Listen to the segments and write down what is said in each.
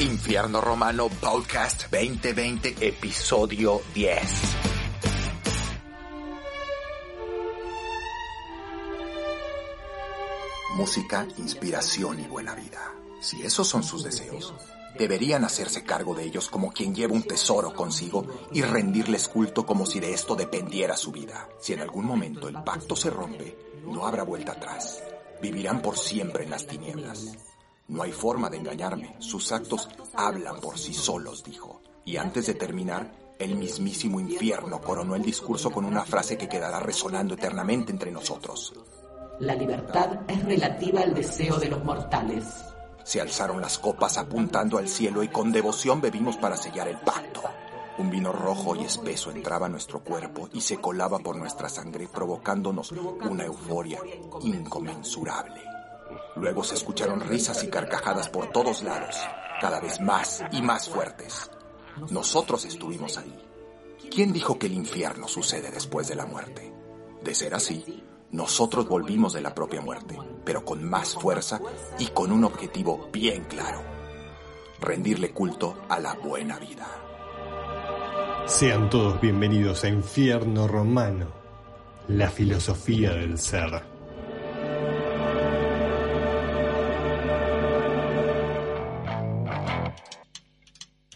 Infierno Romano Podcast 2020, episodio 10. Música, inspiración y buena vida. Si esos son sus deseos, deberían hacerse cargo de ellos como quien lleva un tesoro consigo y rendirles culto como si de esto dependiera su vida. Si en algún momento el pacto se rompe, no habrá vuelta atrás. Vivirán por siempre en las tinieblas. No hay forma de engañarme. Sus actos hablan por sí solos, dijo. Y antes de terminar, el mismísimo infierno coronó el discurso con una frase que quedará resonando eternamente entre nosotros. La libertad es relativa al deseo de los mortales. Se alzaron las copas apuntando al cielo y con devoción bebimos para sellar el pacto. Un vino rojo y espeso entraba a nuestro cuerpo y se colaba por nuestra sangre provocándonos una euforia inconmensurable. Luego se escucharon risas y carcajadas por todos lados, cada vez más y más fuertes. Nosotros estuvimos ahí. ¿Quién dijo que el infierno sucede después de la muerte? De ser así, nosotros volvimos de la propia muerte, pero con más fuerza y con un objetivo bien claro. Rendirle culto a la buena vida. Sean todos bienvenidos a Infierno Romano, la filosofía del ser.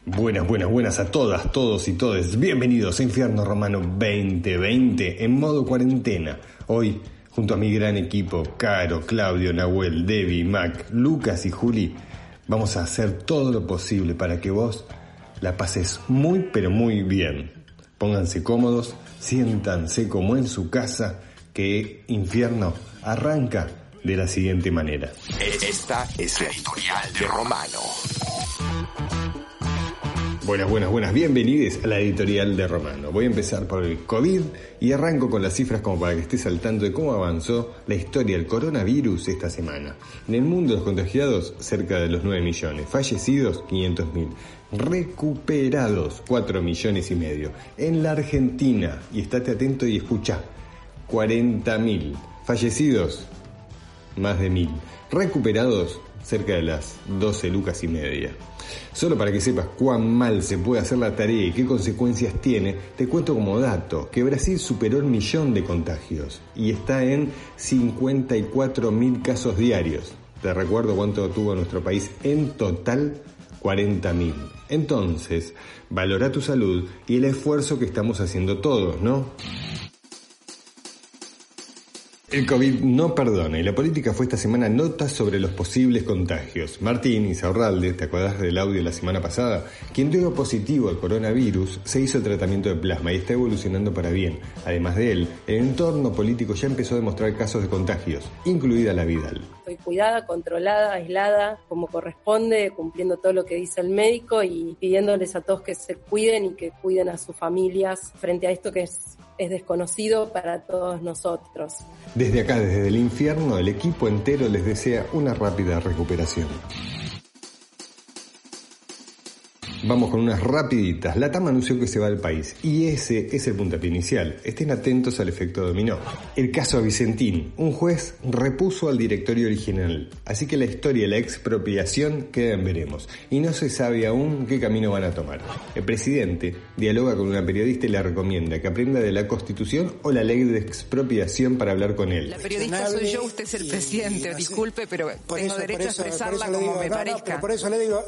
Buenas, buenas, buenas a todas, todos y todes. Bienvenidos a Infierno Romano 2020 en modo cuarentena. Hoy, junto a mi gran equipo, Caro, Claudio, Nahuel, Debbie, Mac, Lucas y Juli, vamos a hacer todo lo posible para que vos la pases muy, pero muy bien. Pónganse cómodos, siéntanse como en su casa, que Infierno arranca de la siguiente manera. Esta es la editorial de Romano. Buenas, buenas, buenas, bienvenidos a la editorial de Romano. Voy a empezar por el COVID y arranco con las cifras como para que estés al tanto de cómo avanzó la historia del coronavirus esta semana. En el mundo los contagiados, cerca de los 9 millones. Fallecidos, 500 mil. Recuperados, 4 millones y medio. En la Argentina, y estate atento y escucha, 40 mil. Fallecidos, más de mil. Recuperados, cerca de las 12 lucas y media. Solo para que sepas cuán mal se puede hacer la tarea y qué consecuencias tiene, te cuento como dato que Brasil superó el millón de contagios y está en 54 mil casos diarios. Te recuerdo cuánto tuvo nuestro país en total, 40 mil. Entonces, valora tu salud y el esfuerzo que estamos haciendo todos, ¿no? El COVID no perdona y la política fue esta semana nota sobre los posibles contagios. Martín Isaurralde, ¿te acordás del audio la semana pasada? Quien dio positivo al coronavirus se hizo el tratamiento de plasma y está evolucionando para bien. Además de él, el entorno político ya empezó a demostrar casos de contagios, incluida la Vidal. Estoy cuidada, controlada, aislada, como corresponde, cumpliendo todo lo que dice el médico y pidiéndoles a todos que se cuiden y que cuiden a sus familias frente a esto que es, es desconocido para todos nosotros. Desde acá, desde el infierno, el equipo entero les desea una rápida recuperación. Vamos con unas rapiditas. La TAM anunció que se va del país y ese es el puntapié inicial. Estén atentos al efecto dominó. El caso Vicentín. Un juez repuso al directorio original. Así que la historia de la expropiación queda en veremos. Y no se sabe aún qué camino van a tomar. El presidente dialoga con una periodista y le recomienda que aprenda de la constitución o la ley de expropiación para hablar con él. La periodista soy yo, usted es el presidente. Disculpe, pero tengo derecho a expresarla como me parezca. por eso le digo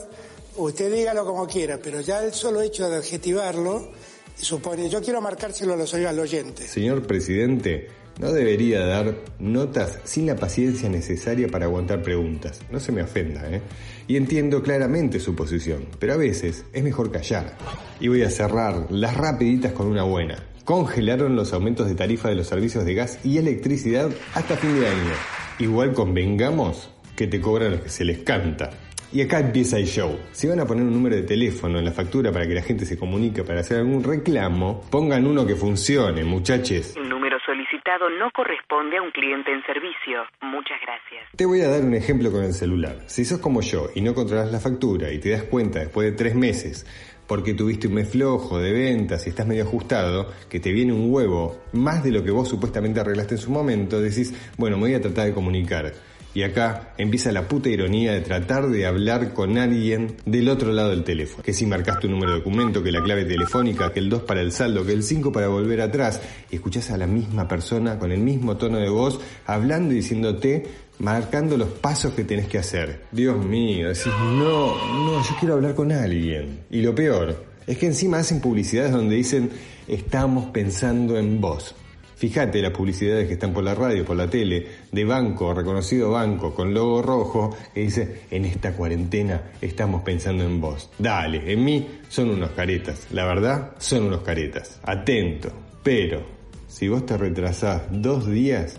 usted dígalo como quiera, pero ya el solo hecho de adjetivarlo supone, yo quiero marcárselo a los al oyente. Señor presidente, no debería dar notas sin la paciencia necesaria para aguantar preguntas. No se me ofenda, ¿eh? Y entiendo claramente su posición, pero a veces es mejor callar. Y voy a cerrar las rapiditas con una buena. Congelaron los aumentos de tarifa de los servicios de gas y electricidad hasta fin de año. Igual convengamos que te cobran lo que se les canta. Y acá empieza el show. Si van a poner un número de teléfono en la factura para que la gente se comunique para hacer algún reclamo, pongan uno que funcione, muchachos. Número solicitado no corresponde a un cliente en servicio. Muchas gracias. Te voy a dar un ejemplo con el celular. Si sos como yo y no controlas la factura y te das cuenta después de tres meses porque tuviste un mes flojo de ventas y estás medio ajustado, que te viene un huevo más de lo que vos supuestamente arreglaste en su momento, decís, bueno, me voy a tratar de comunicar Y acá empieza la puta ironía de tratar de hablar con alguien del otro lado del teléfono. Que si marcaste un número de documento, que la clave telefónica, que el 2 para el saldo, que el 5 para volver atrás. Y escuchás a la misma persona con el mismo tono de voz hablando y diciéndote marcando los pasos que tenés que hacer. Dios mío, decís, no, no, yo quiero hablar con alguien. Y lo peor es que encima hacen publicidades donde dicen, estamos pensando en vos. Fíjate las publicidades que están por la radio, por la tele, de banco, reconocido banco, con logo rojo, que dice, en esta cuarentena estamos pensando en vos. Dale, en mí son unos caretas. La verdad, son unos caretas. Atento. Pero, si vos te retrasás dos días,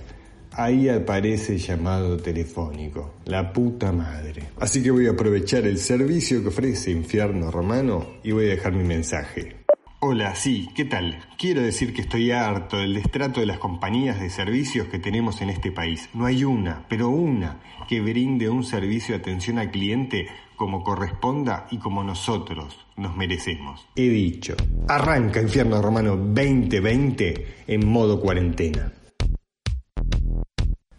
ahí aparece el llamado telefónico. La puta madre. Así que voy a aprovechar el servicio que ofrece Infierno Romano y voy a dejar mi mensaje. Hola, sí, ¿qué tal? Quiero decir que estoy harto del destrato de las compañías de servicios que tenemos en este país. No hay una, pero una, que brinde un servicio de atención al cliente como corresponda y como nosotros nos merecemos. He dicho, arranca Infierno Romano 2020 en modo cuarentena.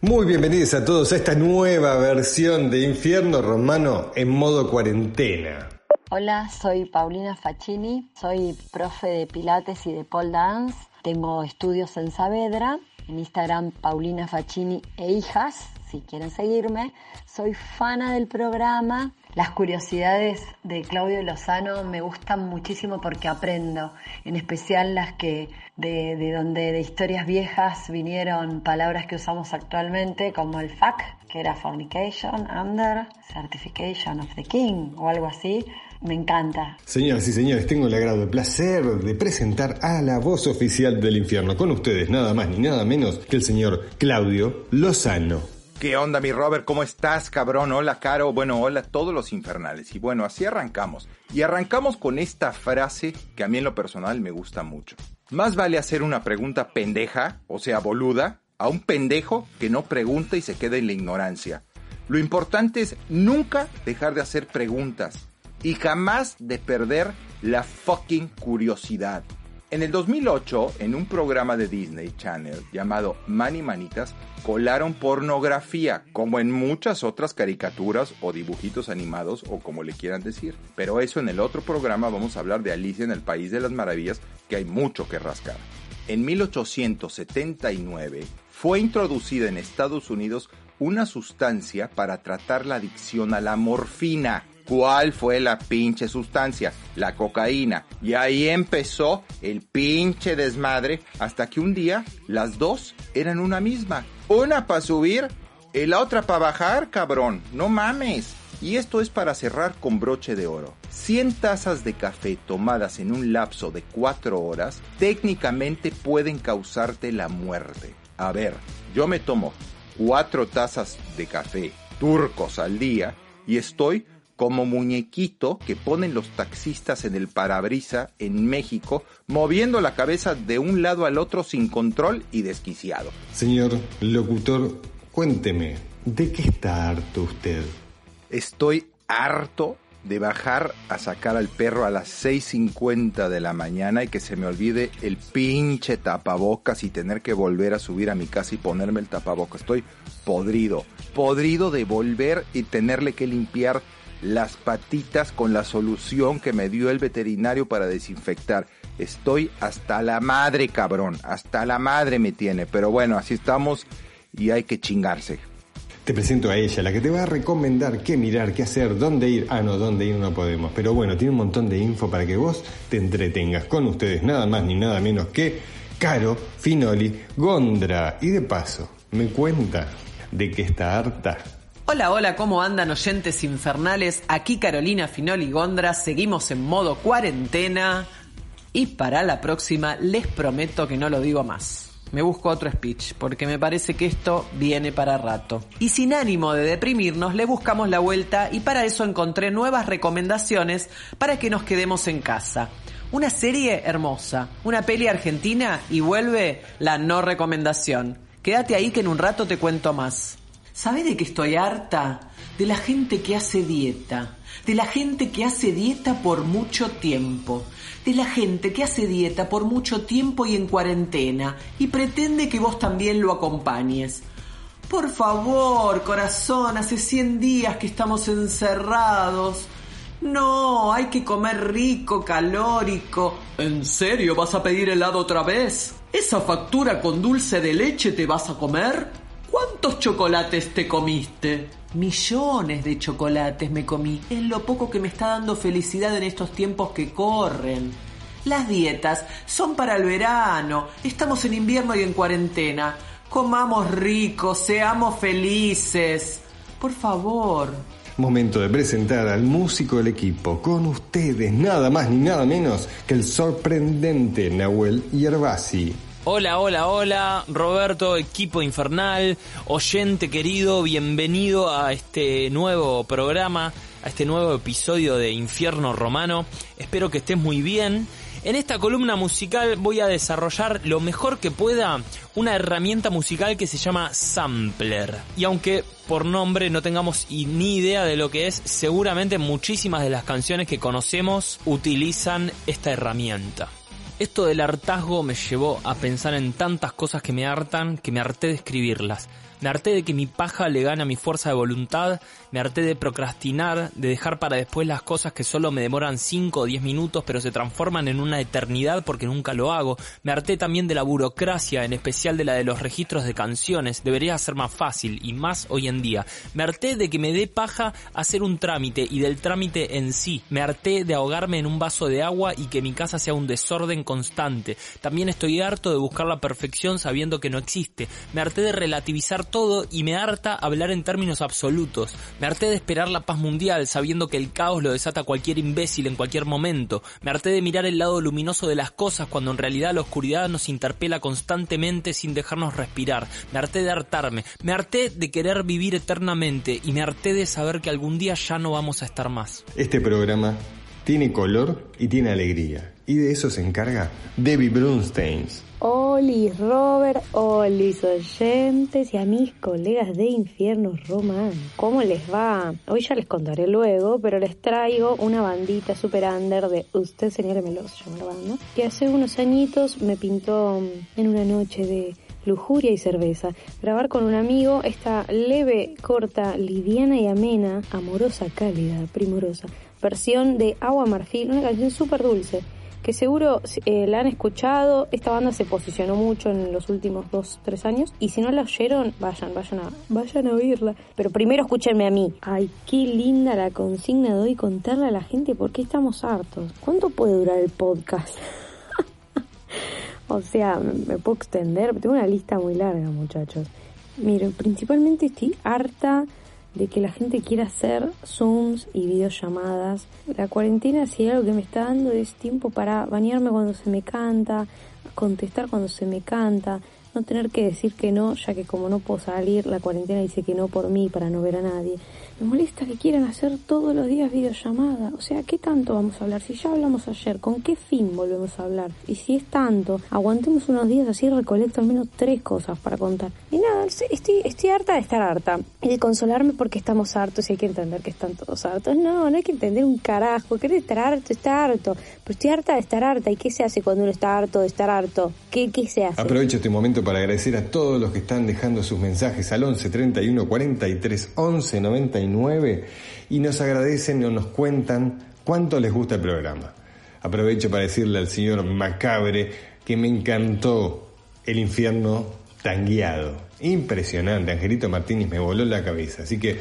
Muy bienvenidos a todos a esta nueva versión de Infierno Romano en modo cuarentena. Hola, soy Paulina Facchini, soy profe de Pilates y de pole dance. Tengo estudios en Saavedra, en Instagram Paulina Facchini e hijas, si quieren seguirme. Soy fana del programa. Las curiosidades de Claudio Lozano me gustan muchísimo porque aprendo, en especial las que de, de donde de historias viejas vinieron palabras que usamos actualmente, como el FAC, que era Fornication, Under, Certification of the King o algo así me encanta. Señoras y señores, tengo el agrado, el placer de presentar a la voz oficial del infierno. Con ustedes, nada más ni nada menos que el señor Claudio Lozano. ¿Qué onda, mi Robert? ¿Cómo estás, cabrón? Hola, Caro. Bueno, hola a todos los infernales. Y bueno, así arrancamos. Y arrancamos con esta frase que a mí en lo personal me gusta mucho. Más vale hacer una pregunta pendeja, o sea, boluda, a un pendejo que no pregunta y se queda en la ignorancia. Lo importante es nunca dejar de hacer preguntas y jamás de perder la fucking curiosidad. En el 2008, en un programa de Disney Channel llamado Mani Manitas, colaron pornografía, como en muchas otras caricaturas o dibujitos animados o como le quieran decir. Pero eso en el otro programa vamos a hablar de Alicia en el País de las Maravillas, que hay mucho que rascar. En 1879 fue introducida en Estados Unidos una sustancia para tratar la adicción a la morfina cuál fue la pinche sustancia, la cocaína. Y ahí empezó el pinche desmadre hasta que un día las dos eran una misma. Una para subir y la otra para bajar, cabrón. No mames. Y esto es para cerrar con broche de oro. 100 tazas de café tomadas en un lapso de 4 horas técnicamente pueden causarte la muerte. A ver, yo me tomo 4 tazas de café turcos al día y estoy como muñequito que ponen los taxistas en el parabrisa en México, moviendo la cabeza de un lado al otro sin control y desquiciado. Señor locutor, cuénteme, ¿de qué está harto usted? Estoy harto de bajar a sacar al perro a las 6.50 de la mañana y que se me olvide el pinche tapabocas y tener que volver a subir a mi casa y ponerme el tapabocas. Estoy podrido, podrido de volver y tenerle que limpiar las patitas con la solución que me dio el veterinario para desinfectar. Estoy hasta la madre, cabrón. Hasta la madre me tiene. Pero bueno, así estamos y hay que chingarse. Te presento a ella, la que te va a recomendar qué mirar, qué hacer, dónde ir. Ah, no, dónde ir no podemos. Pero bueno, tiene un montón de info para que vos te entretengas con ustedes, nada más ni nada menos que Caro, Finoli, Gondra. Y de paso, me cuenta de que está harta Hola, hola, ¿cómo andan oyentes infernales? Aquí Carolina Finoli Gondra, seguimos en modo cuarentena y para la próxima les prometo que no lo digo más. Me busco otro speech porque me parece que esto viene para rato. Y sin ánimo de deprimirnos, le buscamos la vuelta y para eso encontré nuevas recomendaciones para que nos quedemos en casa. Una serie hermosa, una peli argentina y vuelve la no recomendación. Quédate ahí que en un rato te cuento más. ¿Sabe de qué estoy harta? De la gente que hace dieta. De la gente que hace dieta por mucho tiempo. De la gente que hace dieta por mucho tiempo y en cuarentena. Y pretende que vos también lo acompañes. Por favor, corazón, hace 100 días que estamos encerrados. No, hay que comer rico, calórico. ¿En serio vas a pedir helado otra vez? ¿Esa factura con dulce de leche te vas a comer? ¿Cuántos chocolates te comiste? Millones de chocolates me comí. Es lo poco que me está dando felicidad en estos tiempos que corren. Las dietas son para el verano. Estamos en invierno y en cuarentena. Comamos rico, seamos felices. Por favor. Momento de presentar al músico del equipo. Con ustedes, nada más ni nada menos que el sorprendente Nahuel Yerbasi. Hola, hola, hola, Roberto, equipo infernal, oyente querido, bienvenido a este nuevo programa, a este nuevo episodio de Infierno Romano. Espero que estés muy bien. En esta columna musical voy a desarrollar lo mejor que pueda una herramienta musical que se llama Sampler. Y aunque por nombre no tengamos ni idea de lo que es, seguramente muchísimas de las canciones que conocemos utilizan esta herramienta. Esto del hartazgo me llevó a pensar en tantas cosas que me hartan que me harté de escribirlas. Me harté de que mi paja le gana mi fuerza de voluntad, me harté de procrastinar, de dejar para después las cosas que solo me demoran 5 o 10 minutos pero se transforman en una eternidad porque nunca lo hago. Me harté también de la burocracia, en especial de la de los registros de canciones. Debería ser más fácil y más hoy en día. Me harté de que me dé paja hacer un trámite y del trámite en sí. Me harté de ahogarme en un vaso de agua y que mi casa sea un desorden constante. También estoy harto de buscar la perfección sabiendo que no existe. Me harté de relativizar todo y me harta hablar en términos absolutos. Me harté de esperar la paz mundial sabiendo que el caos lo desata cualquier imbécil en cualquier momento. Me harté de mirar el lado luminoso de las cosas cuando en realidad la oscuridad nos interpela constantemente sin dejarnos respirar. Me harté de hartarme. Me harté de querer vivir eternamente y me harté de saber que algún día ya no vamos a estar más. Este programa tiene color y tiene alegría. Y de eso se encarga Debbie Brunsteins. Olis Robert, olis oyentes y a mis colegas de Infierno Román. ¿Cómo les va? Hoy ya les contaré luego, pero les traigo una bandita super under de Usted Señálemelo, se llama la banda, que hace unos añitos me pintó en una noche de lujuria y cerveza. Grabar con un amigo esta leve, corta, liviana y amena, amorosa, cálida, primorosa, versión de Agua Marfil, una canción súper dulce que seguro eh, la han escuchado. Esta banda se posicionó mucho en los últimos dos, tres años. Y si no la oyeron, vayan, vayan a, vayan a oírla. Pero primero escúchenme a mí. Ay, qué linda la consigna de hoy contarle a la gente por qué estamos hartos. ¿Cuánto puede durar el podcast? o sea, me puedo extender. Tengo una lista muy larga, muchachos. Miren, principalmente estoy harta de que la gente quiera hacer Zooms y videollamadas. La cuarentena si algo que me está dando es tiempo para bañarme cuando se me canta, contestar cuando se me canta, no tener que decir que no, ya que como no puedo salir, la cuarentena dice que no por mí para no ver a nadie. Me molesta que quieran hacer todos los días videollamada. O sea, ¿qué tanto vamos a hablar? Si ya hablamos ayer, ¿con qué fin volvemos a hablar? Y si es tanto, aguantemos unos días así recolecto al menos tres cosas para contar. Y nada, estoy, estoy harta de estar harta. Y de consolarme porque estamos hartos y hay que entender que están todos hartos. No, no hay que entender un carajo. Querer estar harto, está harto. Pero estoy harta de estar harta. ¿Y qué se hace cuando uno está harto de estar harto? ¿Qué, qué se hace? Aprovecho este momento para agradecer a todos los que están dejando sus mensajes al 11 31 43 11 99 y nos agradecen o nos cuentan cuánto les gusta el programa. Aprovecho para decirle al señor Macabre que me encantó el infierno tangueado. Impresionante, Angelito Martínez me voló la cabeza. Así que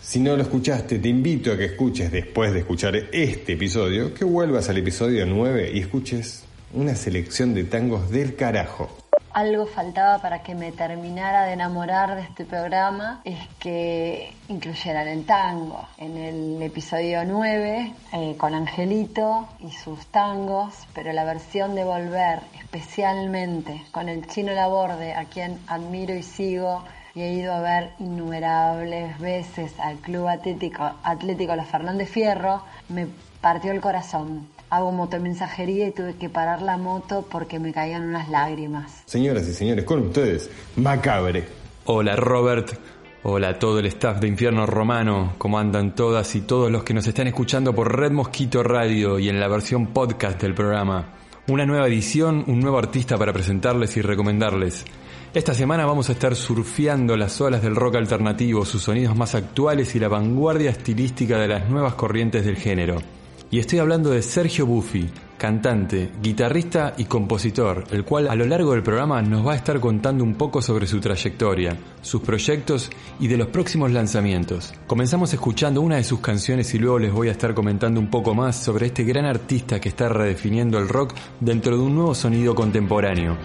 si no lo escuchaste, te invito a que escuches después de escuchar este episodio, que vuelvas al episodio 9 y escuches una selección de tangos del carajo algo faltaba para que me terminara de enamorar de este programa es que incluyeran el tango. En el episodio 9, eh, con Angelito y sus tangos, pero la versión de Volver, especialmente con el chino Laborde, a quien admiro y sigo, y he ido a ver innumerables veces al Club Atlético, Atlético Los Fernández Fierro, me partió el corazón hago motomensajería y tuve que parar la moto porque me caían unas lágrimas. Señoras y señores, con ustedes, Macabre. Hola Robert, hola a todo el staff de Infierno Romano, ¿cómo andan todas y todos los que nos están escuchando por Red Mosquito Radio y en la versión podcast del programa? Una nueva edición, un nuevo artista para presentarles y recomendarles. Esta semana vamos a estar surfeando las olas del rock alternativo, sus sonidos más actuales y la vanguardia estilística de las nuevas corrientes del género. Y estoy hablando de Sergio Buffi, cantante, guitarrista y compositor, el cual a lo largo del programa nos va a estar contando un poco sobre su trayectoria, sus proyectos y de los próximos lanzamientos. Comenzamos escuchando una de sus canciones y luego les voy a estar comentando un poco más sobre este gran artista que está redefiniendo el rock dentro de un nuevo sonido contemporáneo.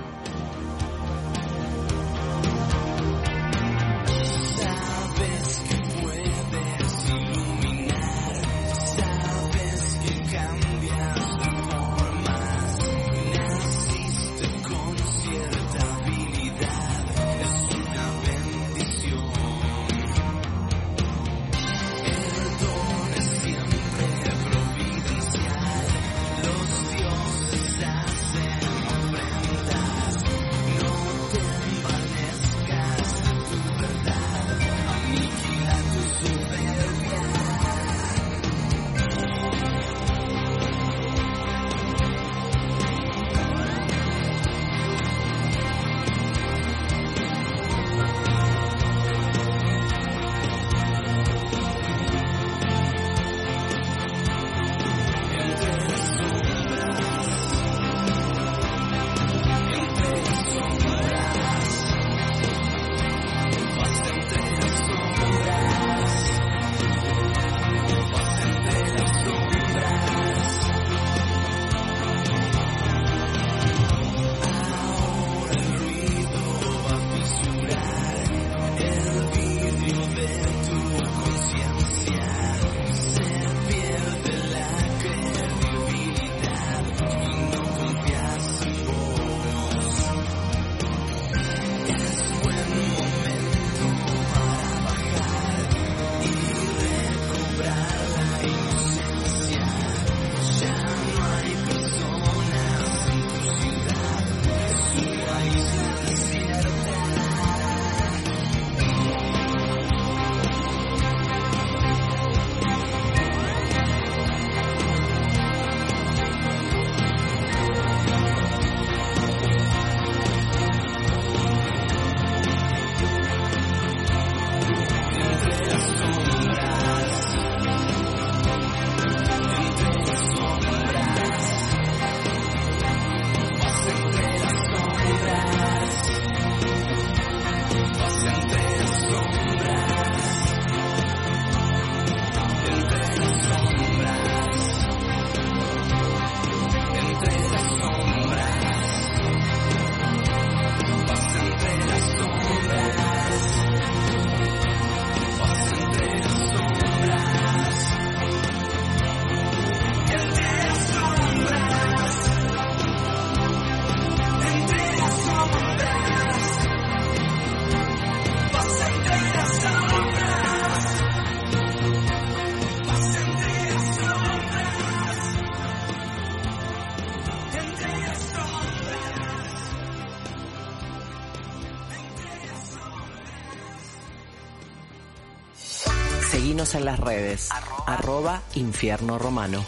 Seguinos en las redes. Arroba, Infierno Romano.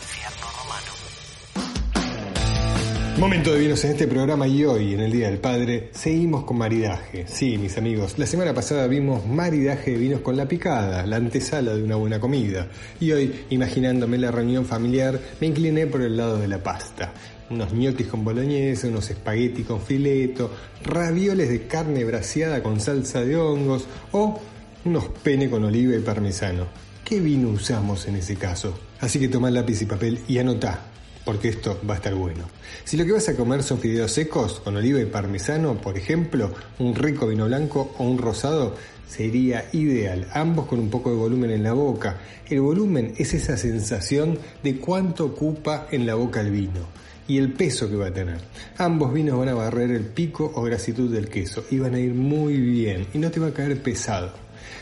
Momento de vinos en este programa y hoy, en el Día del Padre, seguimos con maridaje. Sí, mis amigos, la semana pasada vimos maridaje de vinos con la picada, la antesala de una buena comida. Y hoy, imaginándome la reunión familiar, me incliné por el lado de la pasta. Unos gnocchis con boloñesa, unos espagueti con fileto, ravioles de carne braseada con salsa de hongos o unos pene con oliva y parmesano. ¿Qué vino usamos en ese caso? Así que toma lápiz y papel y anotá, porque esto va a estar bueno. Si lo que vas a comer son fideos secos con oliva y parmesano, por ejemplo, un rico vino blanco o un rosado, sería ideal, ambos con un poco de volumen en la boca. El volumen es esa sensación de cuánto ocupa en la boca el vino y el peso que va a tener. Ambos vinos van a barrer el pico o grasitud del queso y van a ir muy bien y no te va a caer pesado.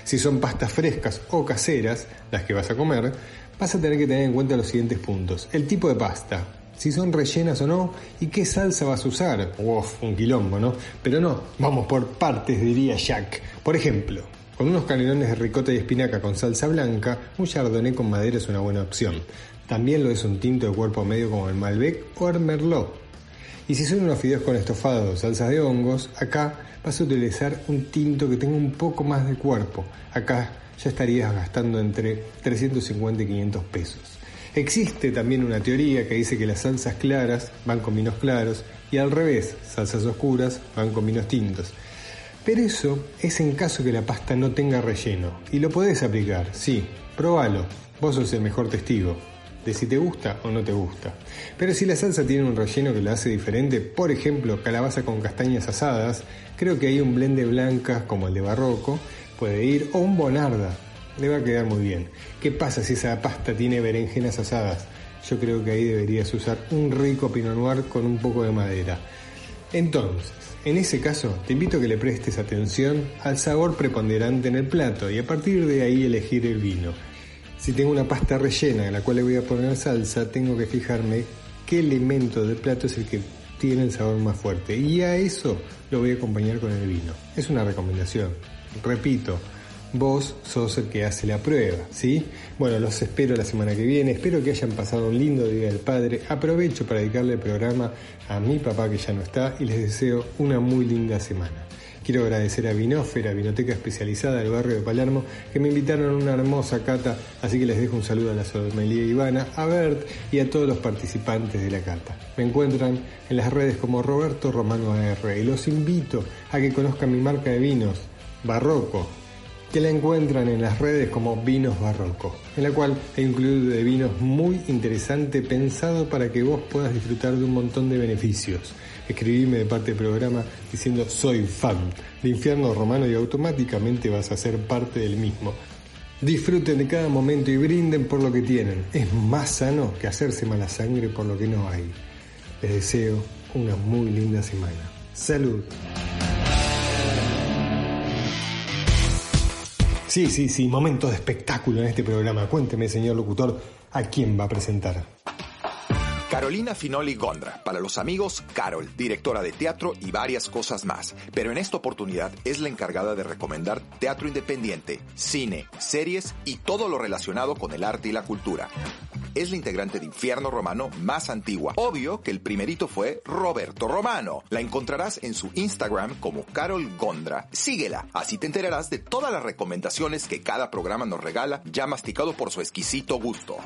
Si son pastas frescas o caseras, las que vas a comer, vas a tener que tener en cuenta los siguientes puntos. El tipo de pasta, si son rellenas o no, y qué salsa vas a usar. Uf, un quilombo, ¿no? Pero no, vamos por partes, diría Jack. Por ejemplo, con unos canelones de ricota y espinaca con salsa blanca, un chardonnay con madera es una buena opción. También lo es un tinto de cuerpo medio como el Malbec o el Merlot. Y si son unos fideos con estofado o salsas de hongos, acá vas a utilizar un tinto que tenga un poco más de cuerpo. Acá ya estarías gastando entre 350 y 500 pesos. Existe también una teoría que dice que las salsas claras van con vinos claros y al revés, salsas oscuras van con vinos tintos. Pero eso es en caso que la pasta no tenga relleno. Y lo podés aplicar, sí, probalo. Vos sos el mejor testigo de si te gusta o no te gusta. Pero si la salsa tiene un relleno que la hace diferente, por ejemplo, calabaza con castañas asadas, creo que hay un blend de blancas como el de barroco, puede ir, o un bonarda, le va a quedar muy bien. ¿Qué pasa si esa pasta tiene berenjenas asadas? Yo creo que ahí deberías usar un rico pinot noir con un poco de madera. Entonces, en ese caso, te invito a que le prestes atención al sabor preponderante en el plato y a partir de ahí elegir el vino. Si tengo una pasta rellena en la cual le voy a poner salsa, tengo que fijarme qué elemento del plato es el que tiene el sabor más fuerte y a eso lo voy a acompañar con el vino. Es una recomendación. Repito, vos sos el que hace la prueba, ¿sí? Bueno, los espero la semana que viene, espero que hayan pasado un lindo Día del Padre, aprovecho para dedicarle el programa a mi papá que ya no está y les deseo una muy linda semana. Quiero agradecer a Vinófera, Vinoteca Especializada del barrio de Palermo, que me invitaron a una hermosa cata, así que les dejo un saludo a la sommelier Ivana, a Bert y a todos los participantes de la cata. Me encuentran en las redes como Roberto Romano AR y los invito a que conozcan mi marca de vinos, Barroco, que la encuentran en las redes como Vinos Barroco, en la cual un club de vinos muy interesante pensado para que vos puedas disfrutar de un montón de beneficios. Escribime de parte del programa diciendo soy fan de Infierno Romano y automáticamente vas a ser parte del mismo. Disfruten de cada momento y brinden por lo que tienen. Es más sano que hacerse mala sangre por lo que no hay. Les deseo una muy linda semana. Salud. Sí, sí, sí, momento de espectáculo en este programa. Cuénteme, señor locutor, a quién va a presentar. Carolina Finoli Gondra, para los amigos Carol, directora de teatro y varias cosas más, pero en esta oportunidad es la encargada de recomendar teatro independiente, cine, series y todo lo relacionado con el arte y la cultura. Es la integrante de Infierno Romano más antigua. Obvio que el primerito fue Roberto Romano. La encontrarás en su Instagram como Carol Gondra. Síguela, así te enterarás de todas las recomendaciones que cada programa nos regala, ya masticado por su exquisito gusto.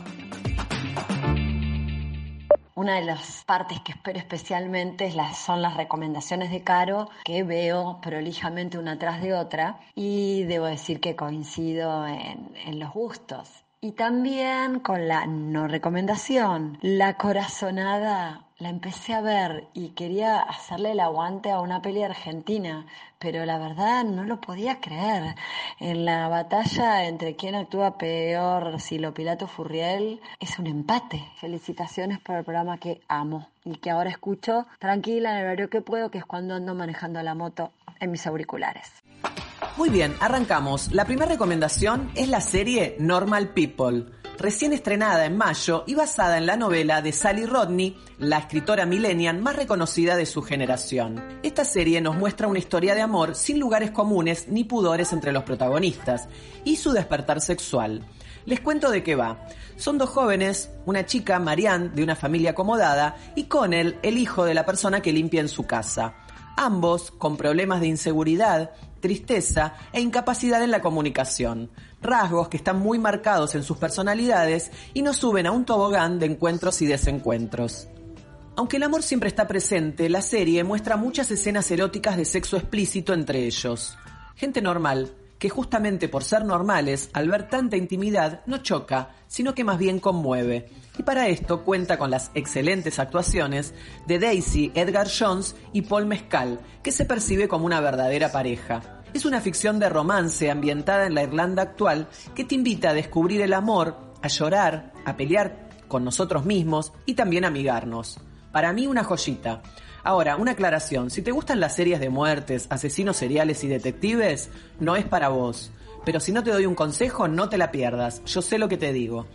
Una de las partes que espero especialmente son las recomendaciones de Caro, que veo prolijamente una tras de otra, y debo decir que coincido en, en los gustos. Y también con la no recomendación, la corazonada la empecé a ver y quería hacerle el aguante a una peli argentina, pero la verdad no lo podía creer. En la batalla entre quién actúa peor, Silo Pilato Furriel, es un empate. Felicitaciones por el programa que amo y que ahora escucho tranquila en el horario que puedo, que es cuando ando manejando la moto en mis auriculares. Muy bien, arrancamos. La primera recomendación es la serie Normal People, recién estrenada en mayo y basada en la novela de Sally Rodney, la escritora millennial más reconocida de su generación. Esta serie nos muestra una historia de amor sin lugares comunes ni pudores entre los protagonistas y su despertar sexual. Les cuento de qué va. Son dos jóvenes, una chica, Marianne, de una familia acomodada, y Connell, el hijo de la persona que limpia en su casa. Ambos con problemas de inseguridad, tristeza e incapacidad en la comunicación, rasgos que están muy marcados en sus personalidades y nos suben a un tobogán de encuentros y desencuentros. Aunque el amor siempre está presente, la serie muestra muchas escenas eróticas de sexo explícito entre ellos. Gente normal, que justamente por ser normales, al ver tanta intimidad, no choca, sino que más bien conmueve. Y para esto cuenta con las excelentes actuaciones de Daisy, Edgar Jones y Paul Mescal, que se percibe como una verdadera pareja. Es una ficción de romance ambientada en la Irlanda actual que te invita a descubrir el amor, a llorar, a pelear con nosotros mismos y también a amigarnos. Para mí una joyita. Ahora, una aclaración. Si te gustan las series de muertes, asesinos seriales y detectives, no es para vos. Pero si no te doy un consejo, no te la pierdas. Yo sé lo que te digo.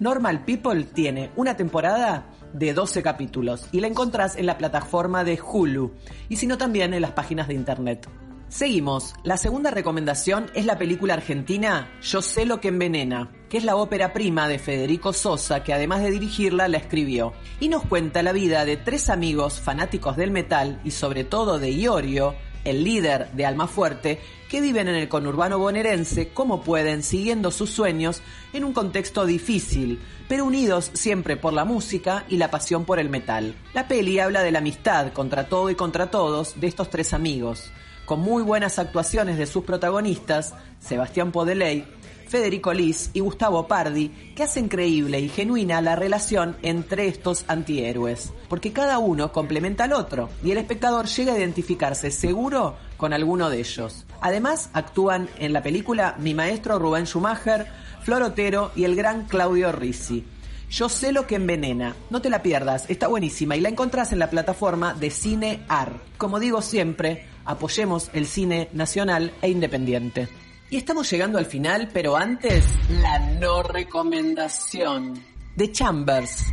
Normal People tiene una temporada de 12 capítulos y la encontrás en la plataforma de Hulu y si no también en las páginas de internet. Seguimos. La segunda recomendación es la película argentina Yo sé lo que envenena, que es la ópera prima de Federico Sosa, que además de dirigirla la escribió. Y nos cuenta la vida de tres amigos fanáticos del metal y sobre todo de Iorio, el líder de Almafuerte, que viven en el conurbano bonaerense como pueden, siguiendo sus sueños en un contexto difícil, pero unidos siempre por la música y la pasión por el metal. La peli habla de la amistad contra todo y contra todos de estos tres amigos, con muy buenas actuaciones de sus protagonistas, Sebastián Podeley, Federico Liz y Gustavo Pardi, que hacen creíble y genuina la relación entre estos antihéroes, porque cada uno complementa al otro y el espectador llega a identificarse seguro con alguno de ellos. Además, actúan en la película mi maestro Rubén Schumacher, Flor Otero y el gran Claudio Risi. Yo sé lo que envenena. No te la pierdas, está buenísima y la encontrás en la plataforma de Cine AR. Como digo siempre, apoyemos el cine nacional e independiente. Y estamos llegando al final, pero antes, la no recomendación. The Chambers,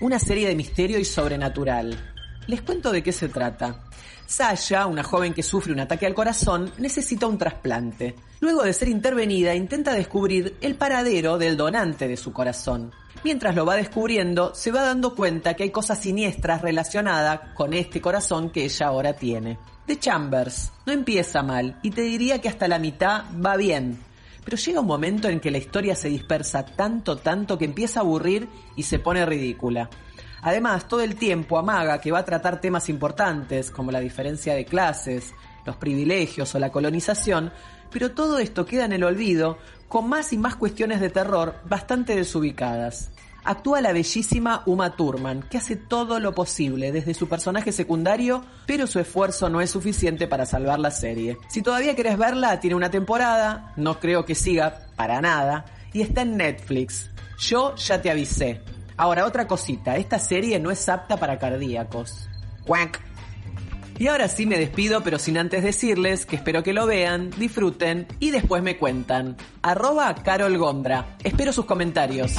una serie de misterio y sobrenatural. Les cuento de qué se trata. Sasha, una joven que sufre un ataque al corazón, necesita un trasplante. Luego de ser intervenida, intenta descubrir el paradero del donante de su corazón. Mientras lo va descubriendo, se va dando cuenta que hay cosas siniestras relacionadas con este corazón que ella ahora tiene. The Chambers no empieza mal y te diría que hasta la mitad va bien. Pero llega un momento en que la historia se dispersa tanto, tanto que empieza a aburrir y se pone ridícula. Además, todo el tiempo amaga que va a tratar temas importantes como la diferencia de clases, los privilegios o la colonización, pero todo esto queda en el olvido con más y más cuestiones de terror bastante desubicadas actúa la bellísima Uma Thurman, que hace todo lo posible desde su personaje secundario, pero su esfuerzo no es suficiente para salvar la serie. Si todavía querés verla, tiene una temporada, no creo que siga para nada, y está en Netflix. Yo ya te avisé. Ahora, otra cosita, esta serie no es apta para cardíacos. Quack. Y ahora sí me despido, pero sin antes decirles que espero que lo vean, disfruten y después me cuentan. Arroba Carol Gondra. Espero sus comentarios.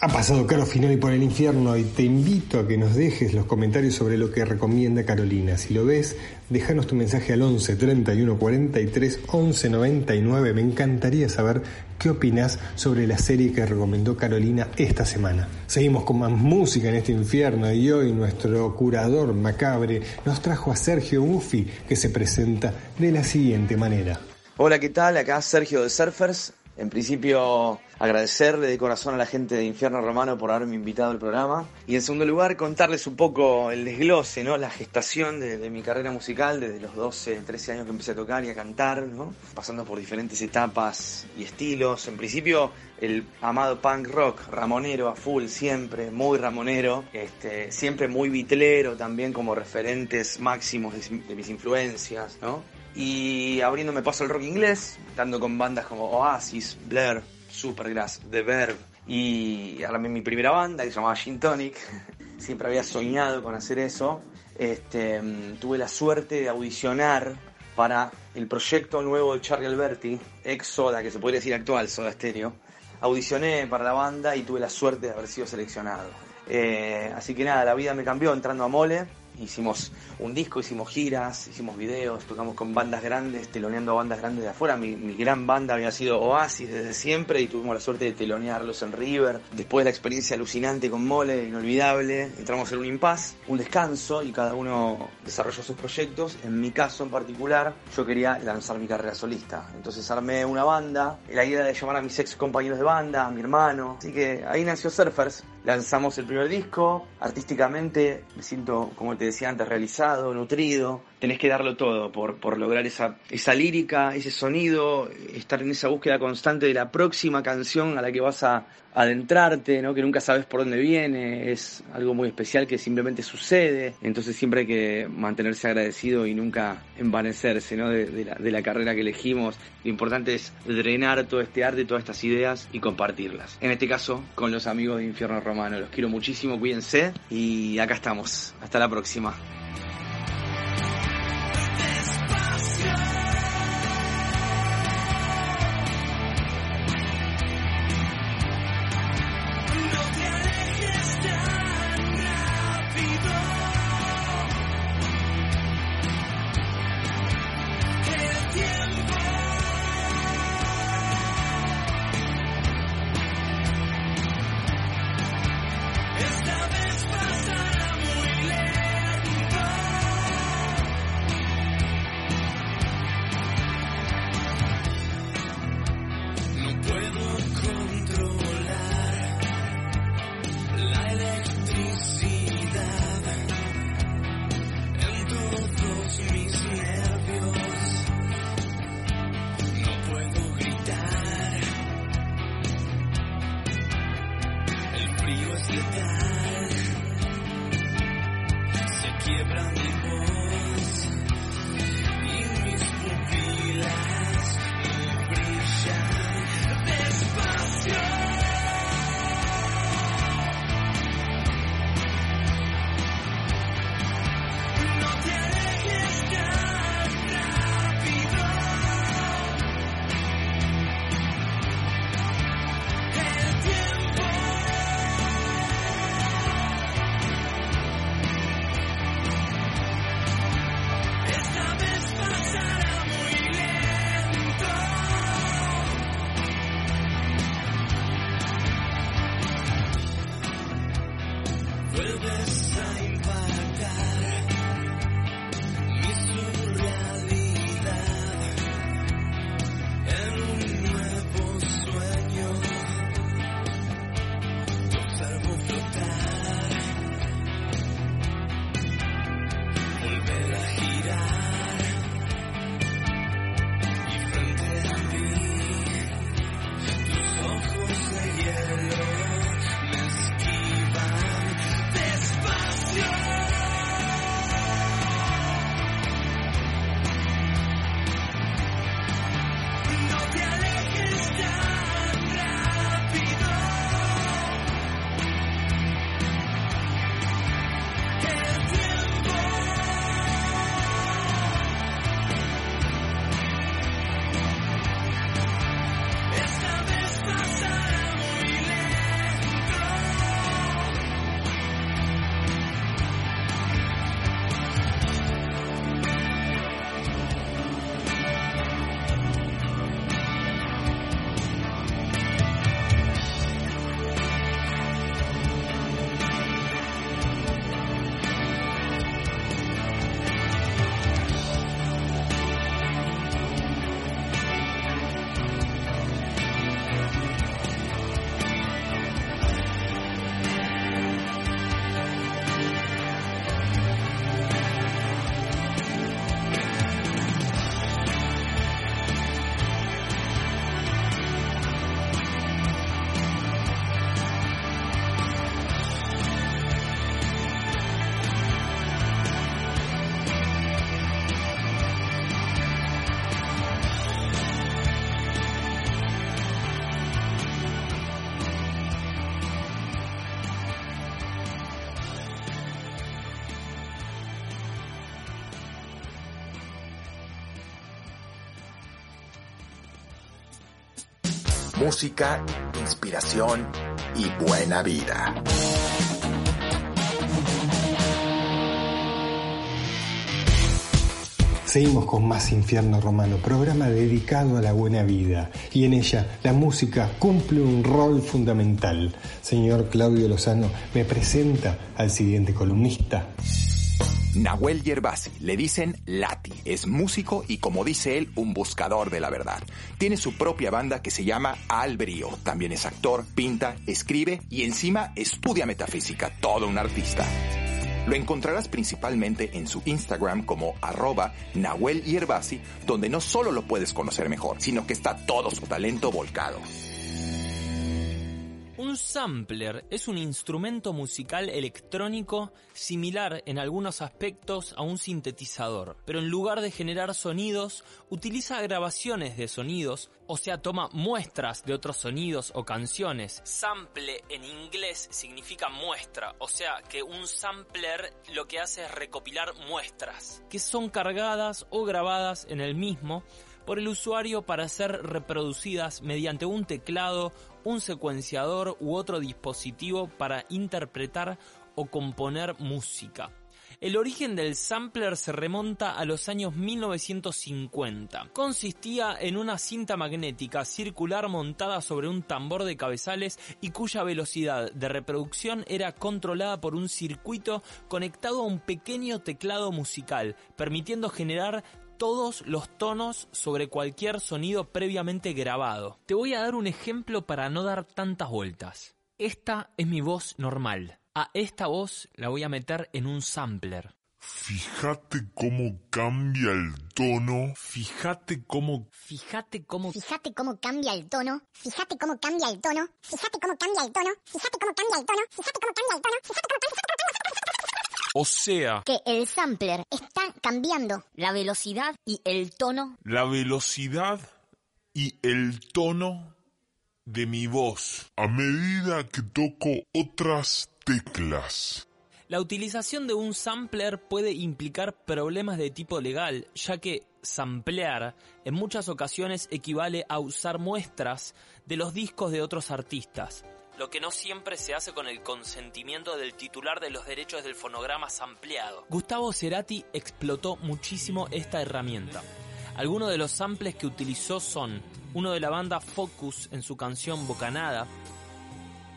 Ha pasado Caro Finoli por el infierno y te invito a que nos dejes los comentarios sobre lo que recomienda Carolina. Si lo ves, déjanos tu mensaje al 11 31 43 11 99. Me encantaría saber qué opinas sobre la serie que recomendó Carolina esta semana. Seguimos con más música en este infierno y hoy nuestro curador macabre nos trajo a Sergio Buffi que se presenta de la siguiente manera. Hola, ¿qué tal? Acá Sergio de Surfers. En principio, agradecerle de corazón a la gente de Infierno Romano por haberme invitado al programa. Y en segundo lugar, contarles un poco el desglose, ¿no? La gestación de, mi carrera musical desde los 12, 13 años que empecé a tocar y a cantar, ¿no? Pasando por diferentes etapas y estilos. En principio, el amado punk rock, ramonero a full siempre, muy ramonero, este, siempre muy vitlero también como referentes máximos de, de mis influencias, ¿no? Y abriéndome paso al rock inglés, dando con bandas como Oasis, Blair, Supergrass, The Verb y armé mi primera banda que se llamaba Gin Tonic. Siempre había soñado con hacer eso. Este, tuve la suerte de audicionar para el proyecto nuevo de Charlie Alberti, ex Soda, que se podría decir actual Soda Stereo. Audicioné para la banda y tuve la suerte de haber sido seleccionado. Eh, así que nada, la vida me cambió entrando a Mole hicimos un disco, hicimos giras, hicimos videos, tocamos con bandas grandes, teloneando a bandas grandes de afuera. Mi, gran banda había sido Oasis desde siempre y tuvimos la suerte de telonearlos en River. Después de la experiencia alucinante con Mole, inolvidable, entramos en un impasse, un descanso y cada uno desarrolló sus proyectos. En mi caso en particular, yo quería lanzar mi carrera solista. Entonces armé una banda, la idea de llamar a mis ex compañeros de banda, a mi hermano. Así que ahí nació Surfers. Lanzamos el primer disco, artísticamente me siento, como te decía antes, realizado, nutrido. Tenés que darlo todo por, por lograr esa, esa lírica, ese sonido, estar en esa búsqueda constante de la próxima canción a la que vas a adentrarte, ¿no? que nunca sabes por dónde viene, es algo muy especial que simplemente sucede, entonces siempre hay que mantenerse agradecido y nunca envanecerse ¿no? de, la, de la carrera que elegimos. Lo importante es drenar todo este arte, todas estas ideas y compartirlas. En este caso, con los amigos de Infierno Romano. Los quiero muchísimo, cuídense y acá estamos. Hasta la próxima. Música, inspiración y buena vida. Seguimos con más Infierno Romano, programa dedicado a la buena vida y en ella la música cumple un rol fundamental. Señor Claudio Lozano, me presenta al siguiente columnista. Nahuel Yerbasi, le dicen Lati, es músico y como dice él, un buscador de la verdad. Tiene su propia banda que se llama Albrío, también es actor, pinta, escribe y encima estudia metafísica, todo un artista. Lo encontrarás principalmente en su Instagram como arroba Nahuel Yerbasi, donde no solo lo puedes conocer mejor, sino que está todo su talento volcado. Sampler es un instrumento musical electrónico similar en algunos aspectos a un sintetizador, pero en lugar de generar sonidos, utiliza grabaciones de sonidos, o sea, toma muestras de otros sonidos o canciones. Sample en inglés significa muestra, o sea que un sampler lo que hace es recopilar muestras, que son cargadas o grabadas en el mismo por el usuario para ser reproducidas mediante un teclado, un secuenciador u otro dispositivo para interpretar o componer música. El origen del sampler se remonta a los años 1950. Consistía en una cinta magnética circular montada sobre un tambor de cabezales y cuya velocidad de reproducción era controlada por un circuito conectado a un pequeño teclado musical, permitiendo generar todos los tonos sobre cualquier sonido previamente grabado. Te voy a dar un ejemplo para no dar tantas vueltas. Esta es mi voz normal. A esta voz la voy a meter en un sampler. Fíjate cómo cambia el tono. Fíjate cómo. Fíjate cómo. Fíjate cómo cambia el tono. Fíjate cómo cambia el tono. Fíjate cómo cambia el tono. Fíjate cómo cambia el tono. Fíjate cómo cambia el tono. Fíjate cómo cambia O sea. Que el sampler está cambiando la velocidad y el tono. La velocidad y el tono de mi voz a medida que toco otras teclas. La utilización de un sampler puede implicar problemas de tipo legal, ya que samplear en muchas ocasiones equivale a usar muestras de los discos de otros artistas, lo que no siempre se hace con el consentimiento del titular de los derechos del fonograma sampleado. Gustavo Cerati explotó muchísimo esta herramienta. Algunos de los samples que utilizó son uno de la banda Focus en su canción Bocanada,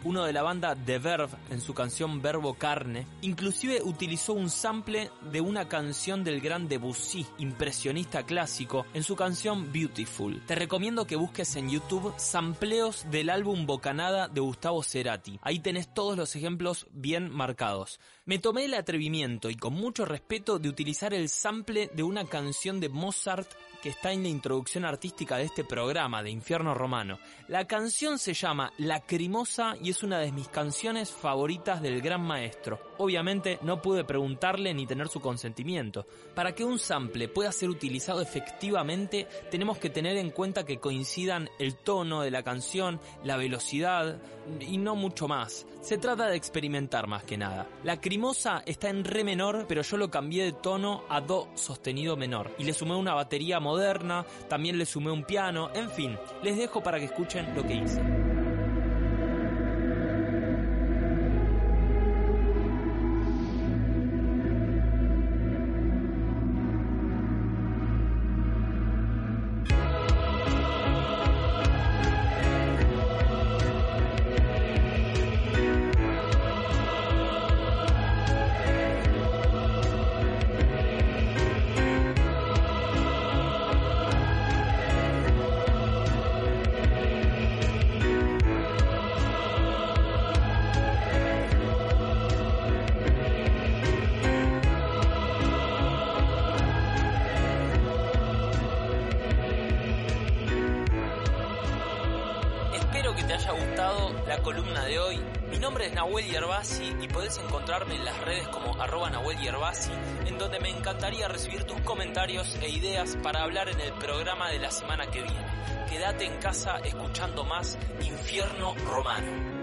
uno de la banda The Verve en su canción Verbo Carne, inclusive utilizó un sample de una canción del gran Debussy, impresionista clásico, en su canción Beautiful. Te recomiendo que busques en YouTube sampleos del álbum Bocanada de Gustavo Cerati. Ahí tenés todos los ejemplos bien marcados. Me tomé el atrevimiento y con mucho respeto de utilizar el sample de una canción de Mozart que está en la introducción artística de este programa de Infierno Romano. La canción se llama Lacrimosa y es una de mis canciones favoritas del gran maestro. Obviamente no pude preguntarle ni tener su consentimiento. Para que un sample pueda ser utilizado efectivamente, tenemos que tener en cuenta que coincidan el tono de la canción, la velocidad y no mucho más. Se trata de experimentar más que nada. Lacrimosa está en re menor, pero yo lo cambié de tono a do sostenido menor y le sumé una batería moderna, también le sumé un piano, en fin, les dejo para que escuchen lo que hice. Semana que viene. Quédate en casa escuchando más Infierno Romano.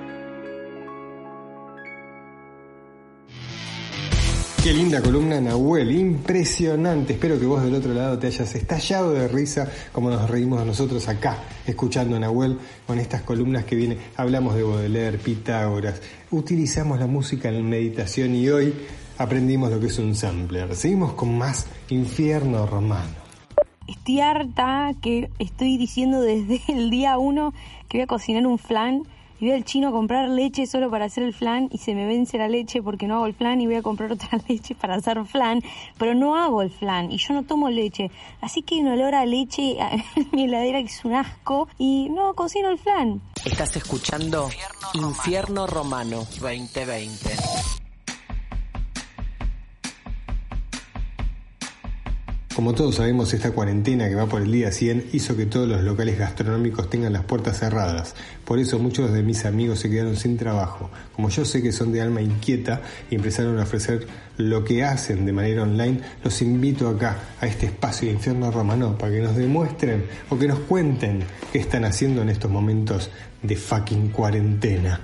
Qué linda columna, Nahuel, impresionante. Espero que vos del otro lado te hayas estallado de risa como nos reímos nosotros acá, escuchando a Nahuel con estas columnas que viene. Hablamos de Baudelaire, Pitágoras, utilizamos la música en meditación y hoy aprendimos lo que es un sampler. Seguimos con más infierno romano. Estoy harta que estoy diciendo desde el día uno que voy a cocinar un flan y voy al chino a comprar leche solo para hacer el flan y se me vence la leche porque no hago el flan y voy a comprar otra leche para hacer flan, pero no hago el flan y yo no tomo leche. Así que hay un olor a leche en mi heladera que es un asco y no cocino el flan. Estás escuchando Infierno Romano 2020. Como todos sabemos, esta cuarentena que va por el día 100 hizo que todos los locales gastronómicos tengan las puertas cerradas. Por eso muchos de mis amigos se quedaron sin trabajo. Como yo sé que son de alma inquieta y empezaron a ofrecer lo que hacen de manera online, los invito acá, a este espacio de infierno romano, para que nos demuestren o que nos cuenten qué están haciendo en estos momentos de fucking cuarentena.